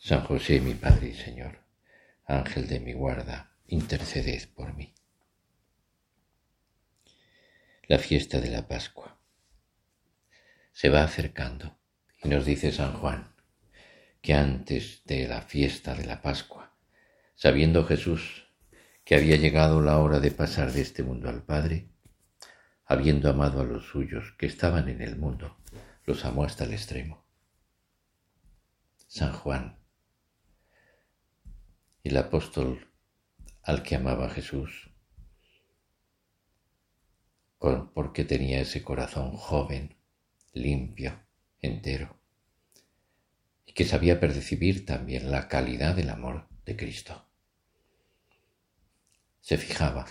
San José, mi Padre y Señor, Ángel de mi guarda, interceded por mí. La fiesta de la Pascua se va acercando y nos dice San Juan que antes de la fiesta de la Pascua, sabiendo Jesús que había llegado la hora de pasar de este mundo al Padre, habiendo amado a los suyos que estaban en el mundo, los amó hasta el extremo. San Juan el apóstol al que amaba Jesús, porque tenía ese corazón joven, limpio, entero, y que sabía percibir también la calidad del amor de Cristo. Se fijaba,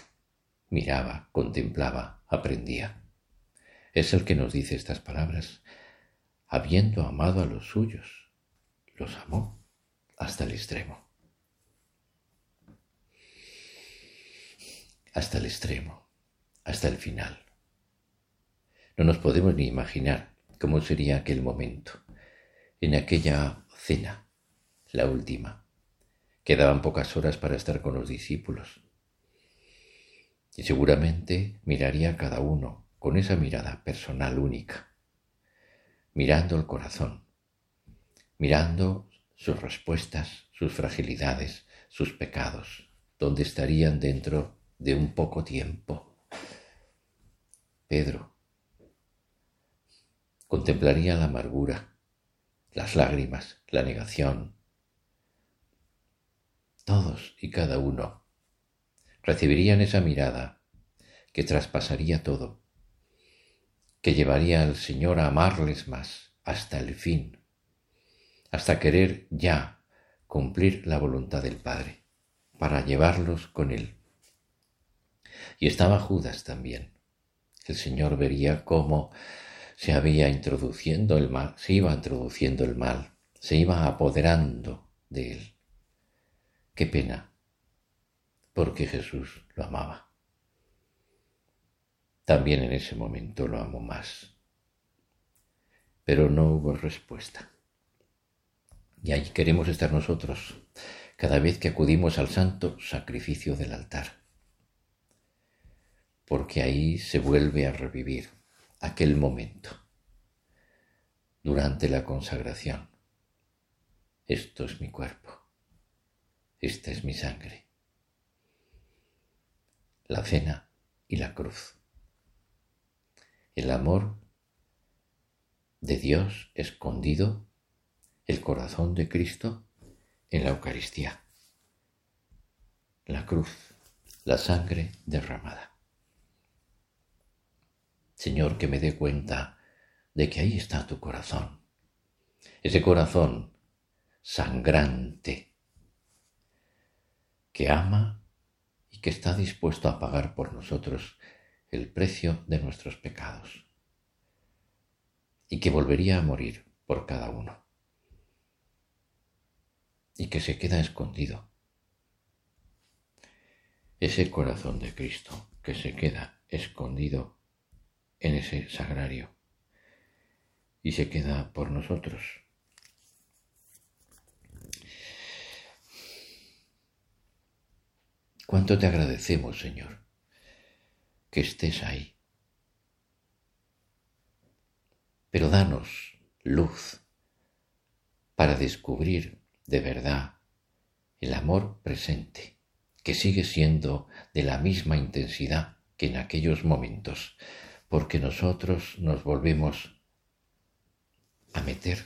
miraba, contemplaba, aprendía. Es el que nos dice estas palabras. Habiendo amado a los suyos, los amó hasta el extremo. Hasta el extremo, hasta el final. No nos podemos ni imaginar cómo sería aquel momento, en aquella cena, la última. Quedaban pocas horas para estar con los discípulos. Y seguramente miraría a cada uno con esa mirada personal única, mirando el corazón, mirando sus respuestas, sus fragilidades, sus pecados, donde estarían dentro de un poco tiempo. Pedro contemplaría la amargura, las lágrimas, la negación. Todos y cada uno recibirían esa mirada que traspasaría todo, que llevaría al Señor a amarles más hasta el fin, hasta querer ya cumplir la voluntad del Padre, para llevarlos con Él y estaba Judas también. El Señor vería cómo se había introduciendo el mal, se iba introduciendo el mal, se iba apoderando de él. Qué pena, porque Jesús lo amaba. También en ese momento lo amo más. Pero no hubo respuesta. Y ahí queremos estar nosotros cada vez que acudimos al santo sacrificio del altar porque ahí se vuelve a revivir aquel momento durante la consagración. Esto es mi cuerpo, esta es mi sangre. La cena y la cruz. El amor de Dios escondido, el corazón de Cristo en la Eucaristía. La cruz, la sangre derramada. Señor, que me dé cuenta de que ahí está tu corazón. Ese corazón sangrante que ama y que está dispuesto a pagar por nosotros el precio de nuestros pecados y que volvería a morir por cada uno y que se queda escondido. Ese corazón de Cristo que se queda escondido en ese sagrario y se queda por nosotros. ¿Cuánto te agradecemos, Señor, que estés ahí? Pero danos luz para descubrir de verdad, el amor presente, que sigue siendo de la misma intensidad que en aquellos momentos, porque nosotros nos volvemos a meter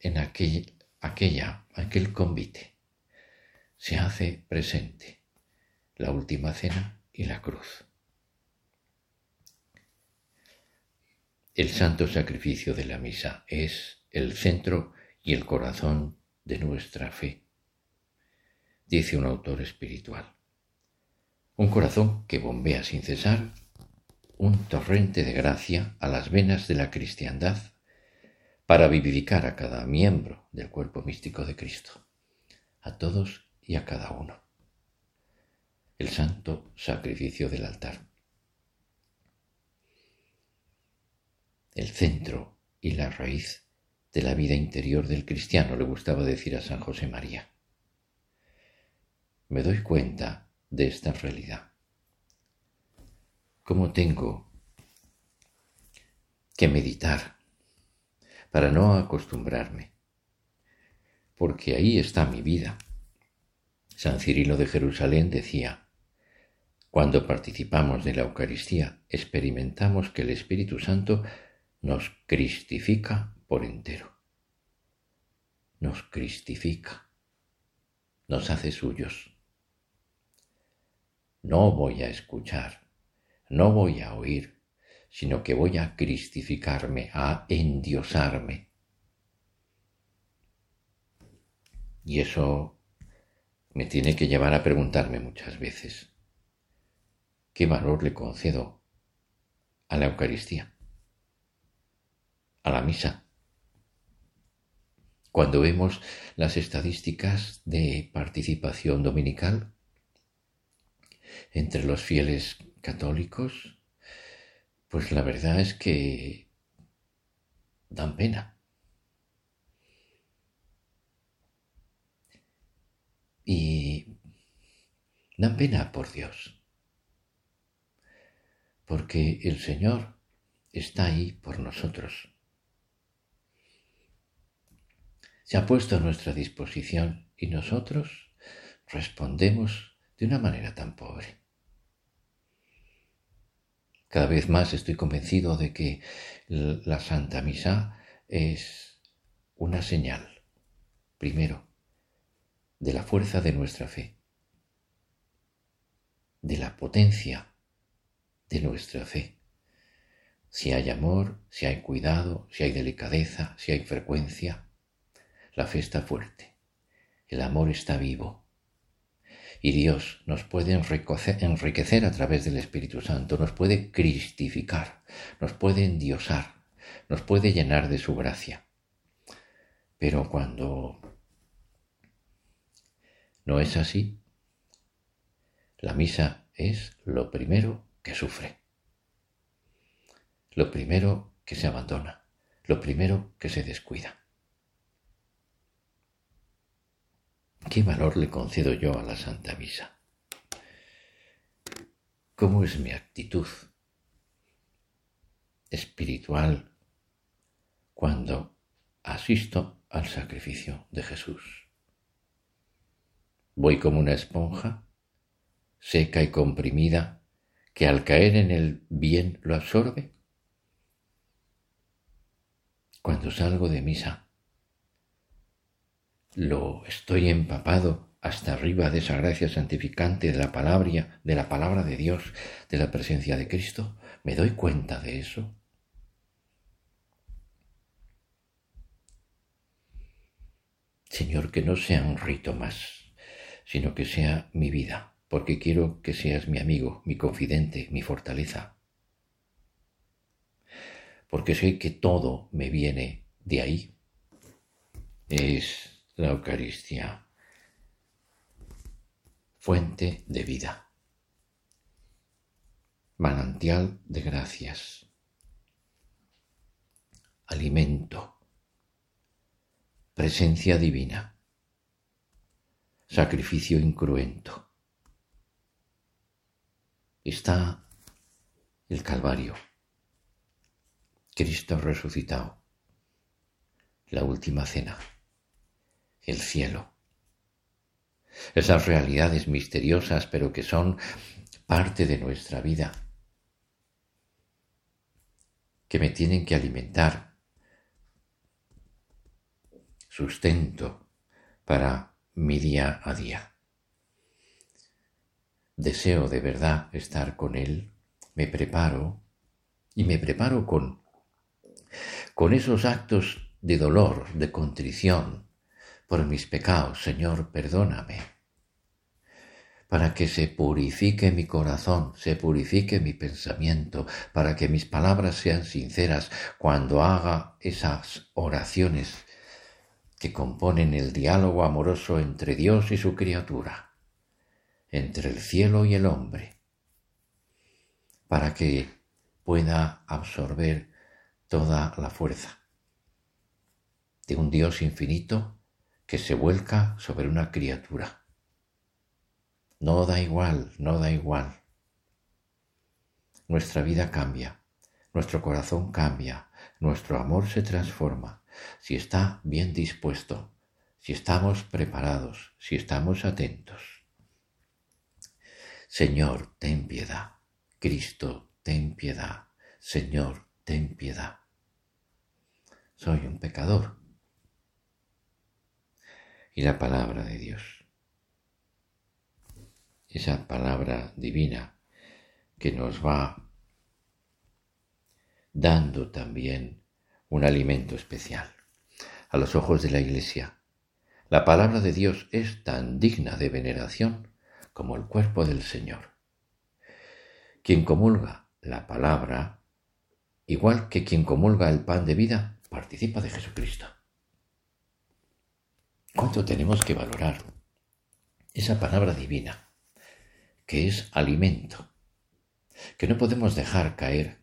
en aquel, aquella, aquel convite. Se hace presente la última cena y la cruz. El santo sacrificio de la misa es el centro y el corazón de nuestra fe, dice un autor espiritual. Un corazón que bombea sin cesar un torrente de gracia a las venas de la cristiandad para vivificar a cada miembro del cuerpo místico de Cristo, a todos y a cada uno. El santo sacrificio del altar. el centro y la raíz de la vida interior del cristiano, le gustaba decir a San José María. Me doy cuenta de esta realidad. ¿Cómo tengo que meditar para no acostumbrarme? Porque ahí está mi vida. San Cirilo de Jerusalén decía, cuando participamos de la Eucaristía, experimentamos que el Espíritu Santo nos cristifica por entero. Nos cristifica, nos hace suyos. No voy a escuchar, no voy a oír, sino que voy a cristificarme, a endiosarme. Y eso me tiene que llevar a preguntarme muchas veces, ¿qué valor le concedo a la Eucaristía? a la misa. Cuando vemos las estadísticas de participación dominical entre los fieles católicos, pues la verdad es que dan pena. Y dan pena por Dios, porque el Señor está ahí por nosotros se ha puesto a nuestra disposición y nosotros respondemos de una manera tan pobre. Cada vez más estoy convencido de que la Santa Misa es una señal, primero, de la fuerza de nuestra fe, de la potencia de nuestra fe. Si hay amor, si hay cuidado, si hay delicadeza, si hay frecuencia, la fe está fuerte, el amor está vivo. Y Dios nos puede enriquecer a través del Espíritu Santo, nos puede cristificar, nos puede endiosar, nos puede llenar de su gracia. Pero cuando no es así, la misa es lo primero que sufre, lo primero que se abandona, lo primero que se descuida. ¿Qué valor le concedo yo a la Santa Misa? ¿Cómo es mi actitud espiritual cuando asisto al sacrificio de Jesús? ¿Voy como una esponja, seca y comprimida, que al caer en el bien lo absorbe? Cuando salgo de misa, lo estoy empapado hasta arriba de esa gracia santificante de la palabra, de la palabra de Dios, de la presencia de Cristo, ¿me doy cuenta de eso? Señor, que no sea un rito más, sino que sea mi vida, porque quiero que seas mi amigo, mi confidente, mi fortaleza. Porque sé que todo me viene de ahí. Es la Eucaristía, fuente de vida, manantial de gracias, alimento, presencia divina, sacrificio incruento. Está el Calvario, Cristo resucitado, la última cena el cielo. Esas realidades misteriosas pero que son parte de nuestra vida, que me tienen que alimentar, sustento para mi día a día. Deseo de verdad estar con Él, me preparo y me preparo con, con esos actos de dolor, de contrición por mis pecados. Señor, perdóname para que se purifique mi corazón, se purifique mi pensamiento, para que mis palabras sean sinceras cuando haga esas oraciones que componen el diálogo amoroso entre Dios y su criatura, entre el cielo y el hombre, para que pueda absorber toda la fuerza de un Dios infinito que se vuelca sobre una criatura no da igual, no da igual. Nuestra vida cambia, nuestro corazón cambia, nuestro amor se transforma, si está bien dispuesto, si estamos preparados, si estamos atentos. Señor, ten piedad. Cristo, ten piedad. Señor, ten piedad. Soy un pecador. Y la palabra de Dios esa palabra divina que nos va dando también un alimento especial. A los ojos de la Iglesia, la palabra de Dios es tan digna de veneración como el cuerpo del Señor. Quien comulga la palabra, igual que quien comulga el pan de vida, participa de Jesucristo. ¿Cuánto tenemos que valorar esa palabra divina? que es alimento, que no podemos dejar caer,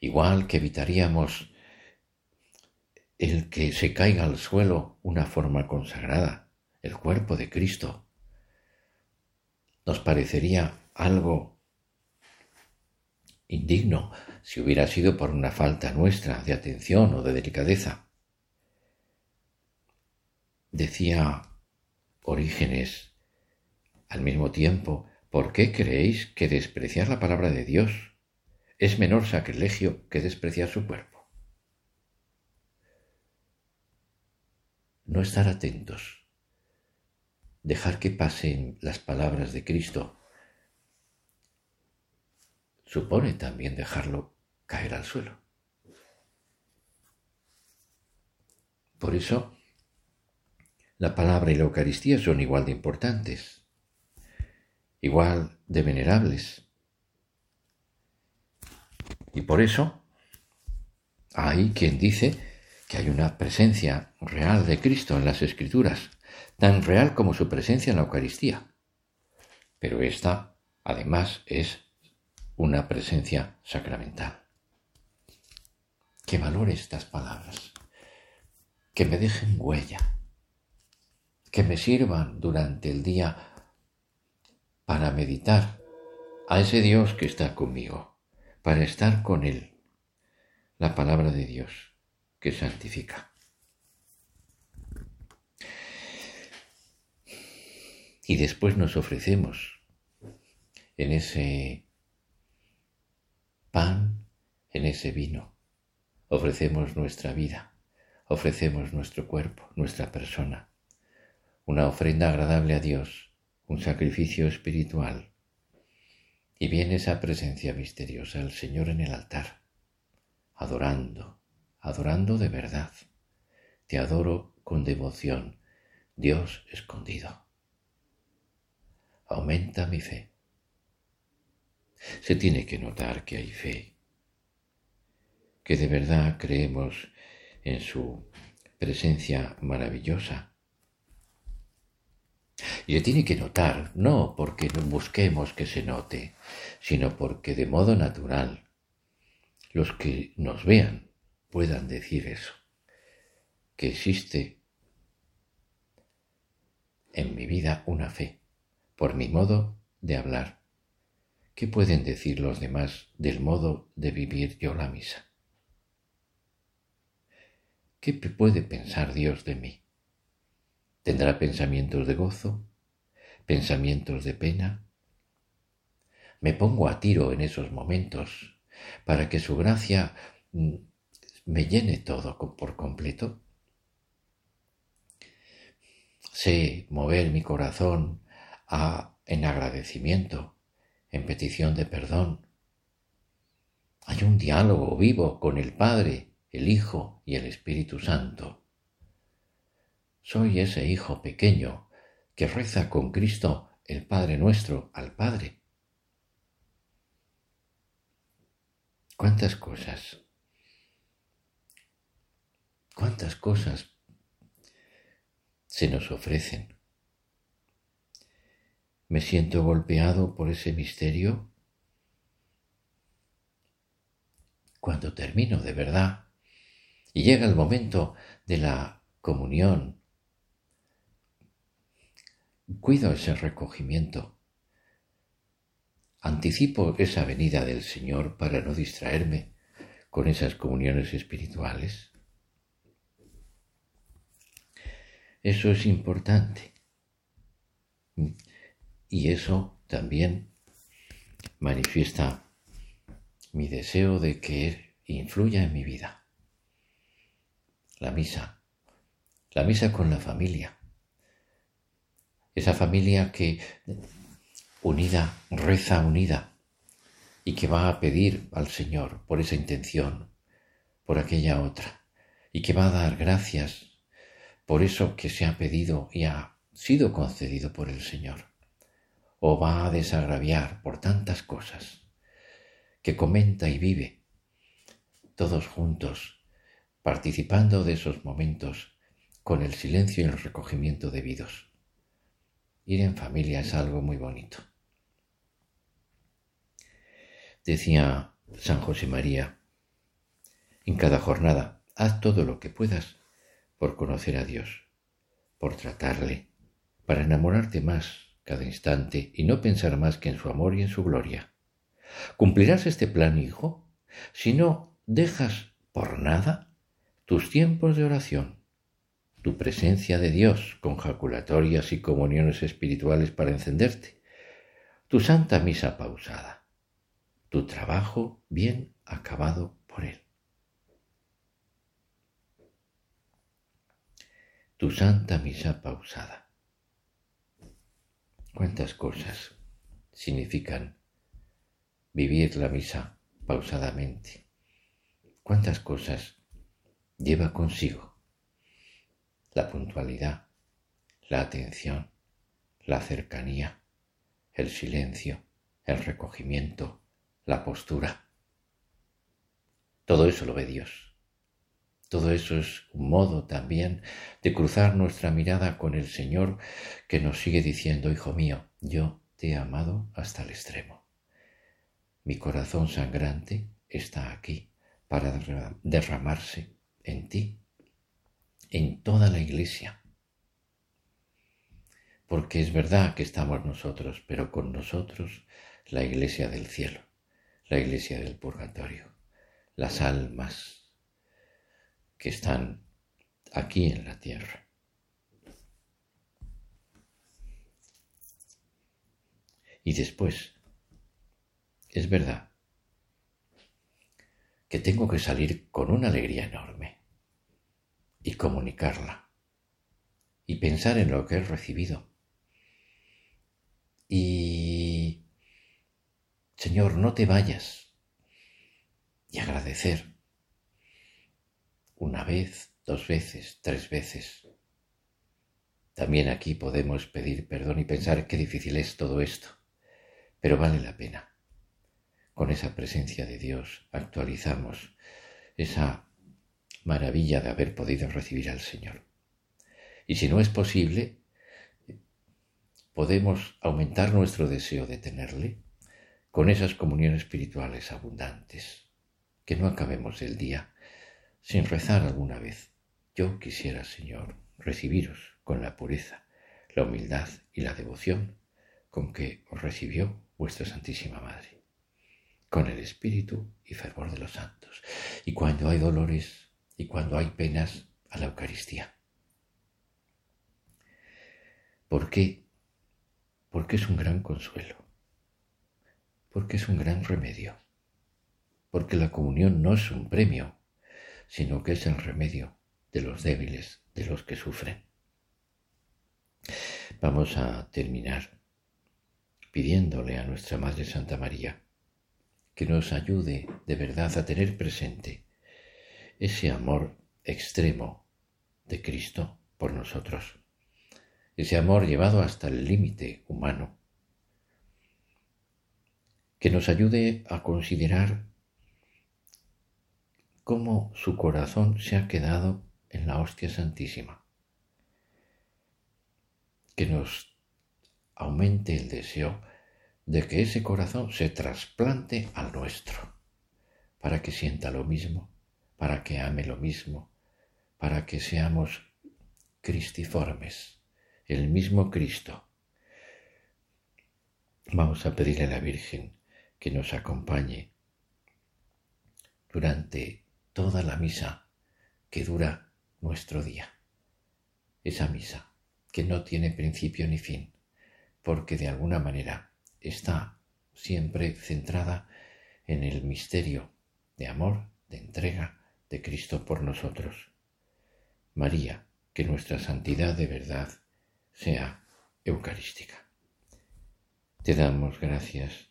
igual que evitaríamos el que se caiga al suelo una forma consagrada, el cuerpo de Cristo. Nos parecería algo indigno si hubiera sido por una falta nuestra de atención o de delicadeza. Decía Orígenes al mismo tiempo, ¿por qué creéis que despreciar la palabra de Dios es menor sacrilegio que despreciar su cuerpo? No estar atentos, dejar que pasen las palabras de Cristo, supone también dejarlo caer al suelo. Por eso, la palabra y la Eucaristía son igual de importantes igual de venerables. Y por eso hay quien dice que hay una presencia real de Cristo en las Escrituras, tan real como su presencia en la Eucaristía. Pero esta, además, es una presencia sacramental. Que valore estas palabras, que me dejen huella, que me sirvan durante el día para meditar a ese Dios que está conmigo, para estar con Él, la palabra de Dios que santifica. Y después nos ofrecemos en ese pan, en ese vino. Ofrecemos nuestra vida, ofrecemos nuestro cuerpo, nuestra persona, una ofrenda agradable a Dios un sacrificio espiritual. Y viene esa presencia misteriosa, el Señor en el altar, adorando, adorando de verdad. Te adoro con devoción, Dios escondido. Aumenta mi fe. Se tiene que notar que hay fe, que de verdad creemos en su presencia maravillosa y se tiene que notar, no porque busquemos que se note, sino porque de modo natural los que nos vean puedan decir eso, que existe en mi vida una fe, por mi modo de hablar. ¿Qué pueden decir los demás del modo de vivir yo la misa? ¿Qué puede pensar Dios de mí? Tendrá pensamientos de gozo, pensamientos de pena. Me pongo a tiro en esos momentos para que su gracia mm, me llene todo por completo. Sé mover mi corazón a, en agradecimiento, en petición de perdón. Hay un diálogo vivo con el Padre, el Hijo y el Espíritu Santo. Soy ese hijo pequeño que reza con Cristo el Padre nuestro al Padre. ¿Cuántas cosas? ¿Cuántas cosas se nos ofrecen? ¿Me siento golpeado por ese misterio? Cuando termino de verdad y llega el momento de la comunión, cuido ese recogimiento, anticipo esa venida del Señor para no distraerme con esas comuniones espirituales. Eso es importante. Y eso también manifiesta mi deseo de que influya en mi vida. La misa, la misa con la familia, esa familia que unida, reza unida y que va a pedir al Señor por esa intención, por aquella otra, y que va a dar gracias por eso que se ha pedido y ha sido concedido por el Señor, o va a desagraviar por tantas cosas, que comenta y vive, todos juntos, participando de esos momentos con el silencio y el recogimiento debidos. Ir en familia es algo muy bonito. Decía San José María, en cada jornada, haz todo lo que puedas por conocer a Dios, por tratarle, para enamorarte más cada instante y no pensar más que en su amor y en su gloria. ¿Cumplirás este plan, hijo, si no dejas por nada tus tiempos de oración, tu presencia de Dios con jaculatorias y comuniones espirituales para encenderte, tu santa misa pausada? tu trabajo bien acabado por Él. Tu santa misa pausada. ¿Cuántas cosas significan vivir la misa pausadamente? ¿Cuántas cosas lleva consigo? La puntualidad, la atención, la cercanía, el silencio, el recogimiento, la postura. Todo eso lo ve Dios. Todo eso es un modo también de cruzar nuestra mirada con el Señor que nos sigue diciendo, Hijo mío, yo te he amado hasta el extremo. Mi corazón sangrante está aquí para derramarse en ti, en toda la iglesia. Porque es verdad que estamos nosotros, pero con nosotros la iglesia del cielo la iglesia del purgatorio, las almas que están aquí en la tierra. Y después, es verdad que tengo que salir con una alegría enorme y comunicarla y pensar en lo que he recibido y Señor, no te vayas. Y agradecer. Una vez, dos veces, tres veces. También aquí podemos pedir perdón y pensar qué difícil es todo esto, pero vale la pena. Con esa presencia de Dios actualizamos esa maravilla de haber podido recibir al Señor. Y si no es posible, podemos aumentar nuestro deseo de tenerle con esas comuniones espirituales abundantes, que no acabemos el día sin rezar alguna vez. Yo quisiera, Señor, recibiros con la pureza, la humildad y la devoción con que os recibió vuestra Santísima Madre, con el espíritu y fervor de los santos, y cuando hay dolores y cuando hay penas, a la Eucaristía. ¿Por qué? Porque es un gran consuelo, porque es un gran remedio, porque la comunión no es un premio, sino que es el remedio de los débiles, de los que sufren. Vamos a terminar pidiéndole a nuestra Madre Santa María que nos ayude de verdad a tener presente ese amor extremo de Cristo por nosotros. Ese amor llevado hasta el límite humano, que nos ayude a considerar cómo su corazón se ha quedado en la hostia santísima, que nos aumente el deseo de que ese corazón se trasplante al nuestro, para que sienta lo mismo, para que ame lo mismo, para que seamos cristiformes el mismo Cristo. Vamos a pedirle a la Virgen que nos acompañe durante toda la misa que dura nuestro día. Esa misa que no tiene principio ni fin, porque de alguna manera está siempre centrada en el misterio de amor, de entrega de Cristo por nosotros. María, que nuestra santidad de verdad sea eucarística. Te damos gracias,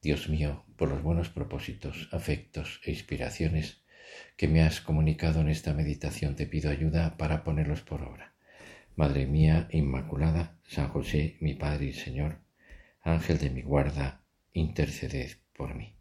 Dios mío, por los buenos propósitos, afectos e inspiraciones que me has comunicado en esta meditación. Te pido ayuda para ponerlos por obra. Madre mía Inmaculada, San José, mi Padre y Señor, Ángel de mi guarda, interceded por mí.